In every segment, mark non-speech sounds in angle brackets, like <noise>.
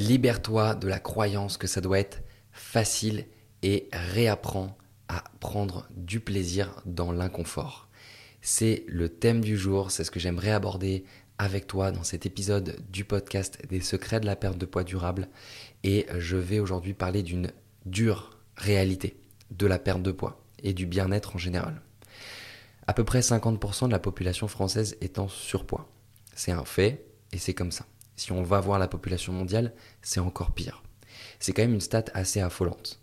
Libère-toi de la croyance que ça doit être facile et réapprends à prendre du plaisir dans l'inconfort. C'est le thème du jour, c'est ce que j'aimerais aborder avec toi dans cet épisode du podcast des secrets de la perte de poids durable et je vais aujourd'hui parler d'une dure réalité de la perte de poids et du bien-être en général. À peu près 50% de la population française est en surpoids. C'est un fait et c'est comme ça. Si on va voir la population mondiale, c'est encore pire. C'est quand même une stat assez affolante.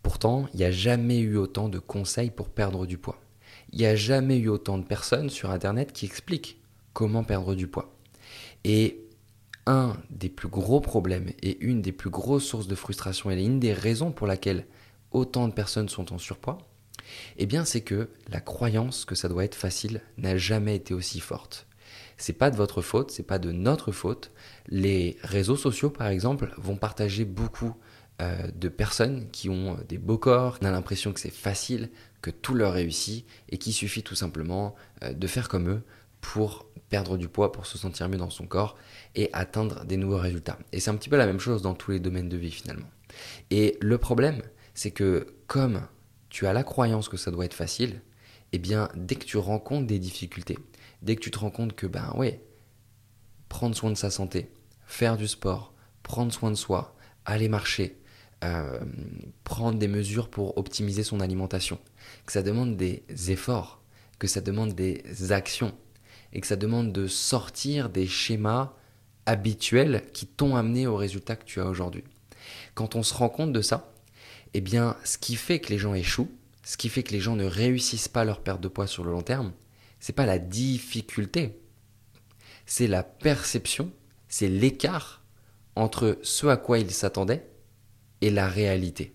Pourtant, il n'y a jamais eu autant de conseils pour perdre du poids. Il n'y a jamais eu autant de personnes sur Internet qui expliquent comment perdre du poids. Et un des plus gros problèmes et une des plus grosses sources de frustration et une des raisons pour laquelle autant de personnes sont en surpoids, eh bien c'est que la croyance que ça doit être facile n'a jamais été aussi forte. C'est pas de votre faute, c'est pas de notre faute. Les réseaux sociaux par exemple vont partager beaucoup euh, de personnes qui ont des beaux corps, qui ont l'impression que c'est facile, que tout leur réussit et qu'il suffit tout simplement euh, de faire comme eux pour perdre du poids, pour se sentir mieux dans son corps et atteindre des nouveaux résultats. Et c'est un petit peu la même chose dans tous les domaines de vie finalement. Et le problème, c'est que comme tu as la croyance que ça doit être facile, eh bien, dès que tu rencontres des difficultés, dès que tu te rends compte que, ben ouais, prendre soin de sa santé, faire du sport, prendre soin de soi, aller marcher, euh, prendre des mesures pour optimiser son alimentation, que ça demande des efforts, que ça demande des actions, et que ça demande de sortir des schémas habituels qui t'ont amené au résultat que tu as aujourd'hui. Quand on se rend compte de ça, eh bien, ce qui fait que les gens échouent, ce qui fait que les gens ne réussissent pas leur perte de poids sur le long terme, c'est pas la difficulté, c'est la perception, c'est l'écart entre ce à quoi ils s'attendaient et la réalité.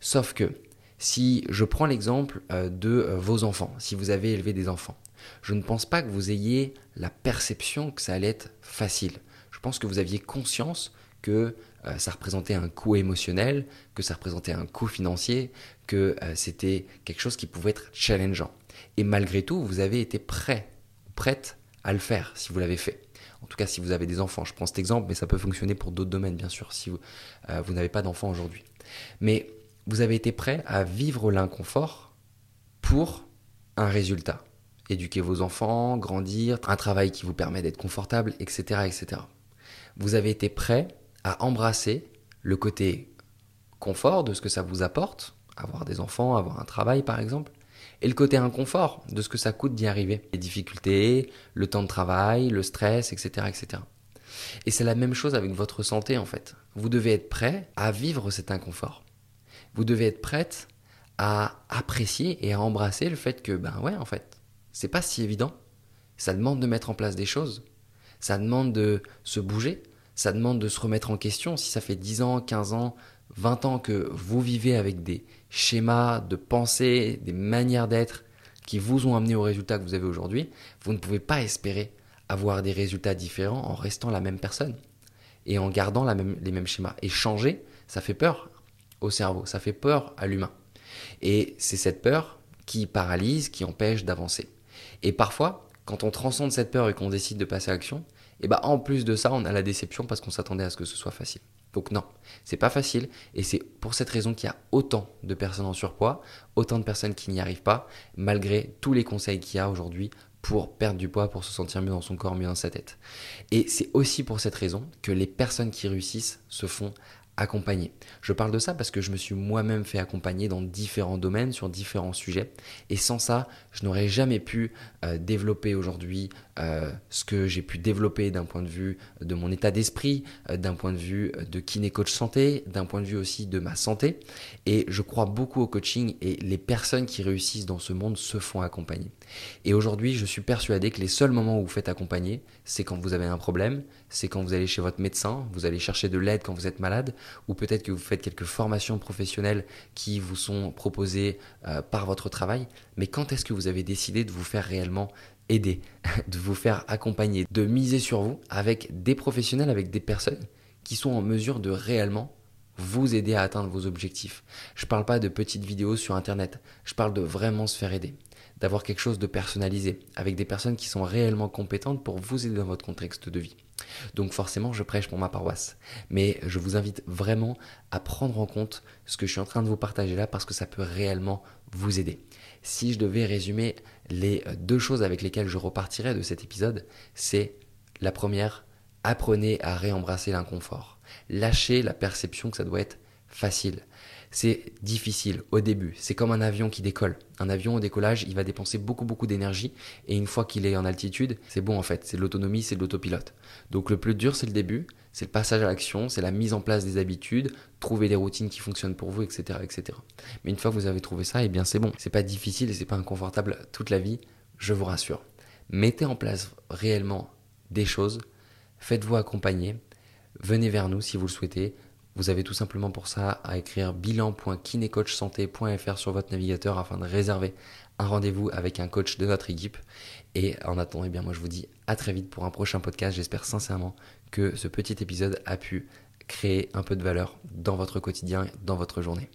Sauf que si je prends l'exemple euh, de euh, vos enfants, si vous avez élevé des enfants, je ne pense pas que vous ayez la perception que ça allait être facile. Je pense que vous aviez conscience que euh, ça représentait un coût émotionnel, que ça représentait un coût financier, que c'était quelque chose qui pouvait être challengeant. Et malgré tout, vous avez été prêt, prête à le faire si vous l'avez fait. En tout cas, si vous avez des enfants, je prends cet exemple, mais ça peut fonctionner pour d'autres domaines, bien sûr, si vous, euh, vous n'avez pas d'enfants aujourd'hui. Mais vous avez été prêt à vivre l'inconfort pour un résultat. Éduquer vos enfants, grandir, un travail qui vous permet d'être confortable, etc., etc. Vous avez été prêt à embrasser le côté confort de ce que ça vous apporte, avoir des enfants, avoir un travail par exemple, et le côté inconfort de ce que ça coûte d'y arriver. Les difficultés, le temps de travail, le stress, etc. etc. Et c'est la même chose avec votre santé en fait. Vous devez être prêt à vivre cet inconfort. Vous devez être prête à apprécier et à embrasser le fait que, ben ouais, en fait, c'est pas si évident. Ça demande de mettre en place des choses. Ça demande de se bouger ça demande de se remettre en question. Si ça fait 10 ans, 15 ans, 20 ans que vous vivez avec des schémas de pensée, des manières d'être qui vous ont amené au résultat que vous avez aujourd'hui, vous ne pouvez pas espérer avoir des résultats différents en restant la même personne et en gardant les mêmes schémas. Et changer, ça fait peur au cerveau, ça fait peur à l'humain. Et c'est cette peur qui paralyse, qui empêche d'avancer. Et parfois, quand on transcende cette peur et qu'on décide de passer à l'action, et bah en plus de ça, on a la déception parce qu'on s'attendait à ce que ce soit facile. Donc non, c'est pas facile et c'est pour cette raison qu'il y a autant de personnes en surpoids, autant de personnes qui n'y arrivent pas, malgré tous les conseils qu'il y a aujourd'hui pour perdre du poids, pour se sentir mieux dans son corps, mieux dans sa tête. Et c'est aussi pour cette raison que les personnes qui réussissent se font accompagner. Je parle de ça parce que je me suis moi-même fait accompagner dans différents domaines, sur différents sujets. Et sans ça, je n'aurais jamais pu euh, développer aujourd'hui euh, ce que j'ai pu développer d'un point de vue de mon état d'esprit, euh, d'un point de vue de kiné coach santé, d'un point de vue aussi de ma santé. Et je crois beaucoup au coaching et les personnes qui réussissent dans ce monde se font accompagner. Et aujourd'hui, je suis persuadé que les seuls moments où vous faites accompagner, c'est quand vous avez un problème, c'est quand vous allez chez votre médecin, vous allez chercher de l'aide quand vous êtes malade, ou peut-être que vous faites quelques formations professionnelles qui vous sont proposées euh, par votre travail. Mais quand est-ce que vous avez décidé de vous faire réellement aider, <laughs> de vous faire accompagner, de miser sur vous avec des professionnels, avec des personnes qui sont en mesure de réellement vous aider à atteindre vos objectifs? Je ne parle pas de petites vidéos sur Internet, je parle de vraiment se faire aider d'avoir quelque chose de personnalisé, avec des personnes qui sont réellement compétentes pour vous aider dans votre contexte de vie. Donc forcément, je prêche pour ma paroisse. Mais je vous invite vraiment à prendre en compte ce que je suis en train de vous partager là parce que ça peut réellement vous aider. Si je devais résumer les deux choses avec lesquelles je repartirais de cet épisode, c'est la première, apprenez à réembrasser l'inconfort. Lâchez la perception que ça doit être facile. C'est difficile au début. C'est comme un avion qui décolle. Un avion au décollage, il va dépenser beaucoup beaucoup d'énergie et une fois qu'il est en altitude, c'est bon en fait. C'est de l'autonomie, c'est de l'autopilote. Donc le plus dur, c'est le début, c'est le passage à l'action, c'est la mise en place des habitudes, trouver des routines qui fonctionnent pour vous, etc., etc. Mais une fois que vous avez trouvé ça, eh bien c'est bon. C'est pas difficile et c'est pas inconfortable toute la vie, je vous rassure. Mettez en place réellement des choses, faites-vous accompagner, venez vers nous si vous le souhaitez. Vous avez tout simplement pour ça à écrire bilan.kinecoachsanté.fr sur votre navigateur afin de réserver un rendez-vous avec un coach de notre équipe. Et en attendant, eh bien moi je vous dis à très vite pour un prochain podcast. J'espère sincèrement que ce petit épisode a pu créer un peu de valeur dans votre quotidien, dans votre journée.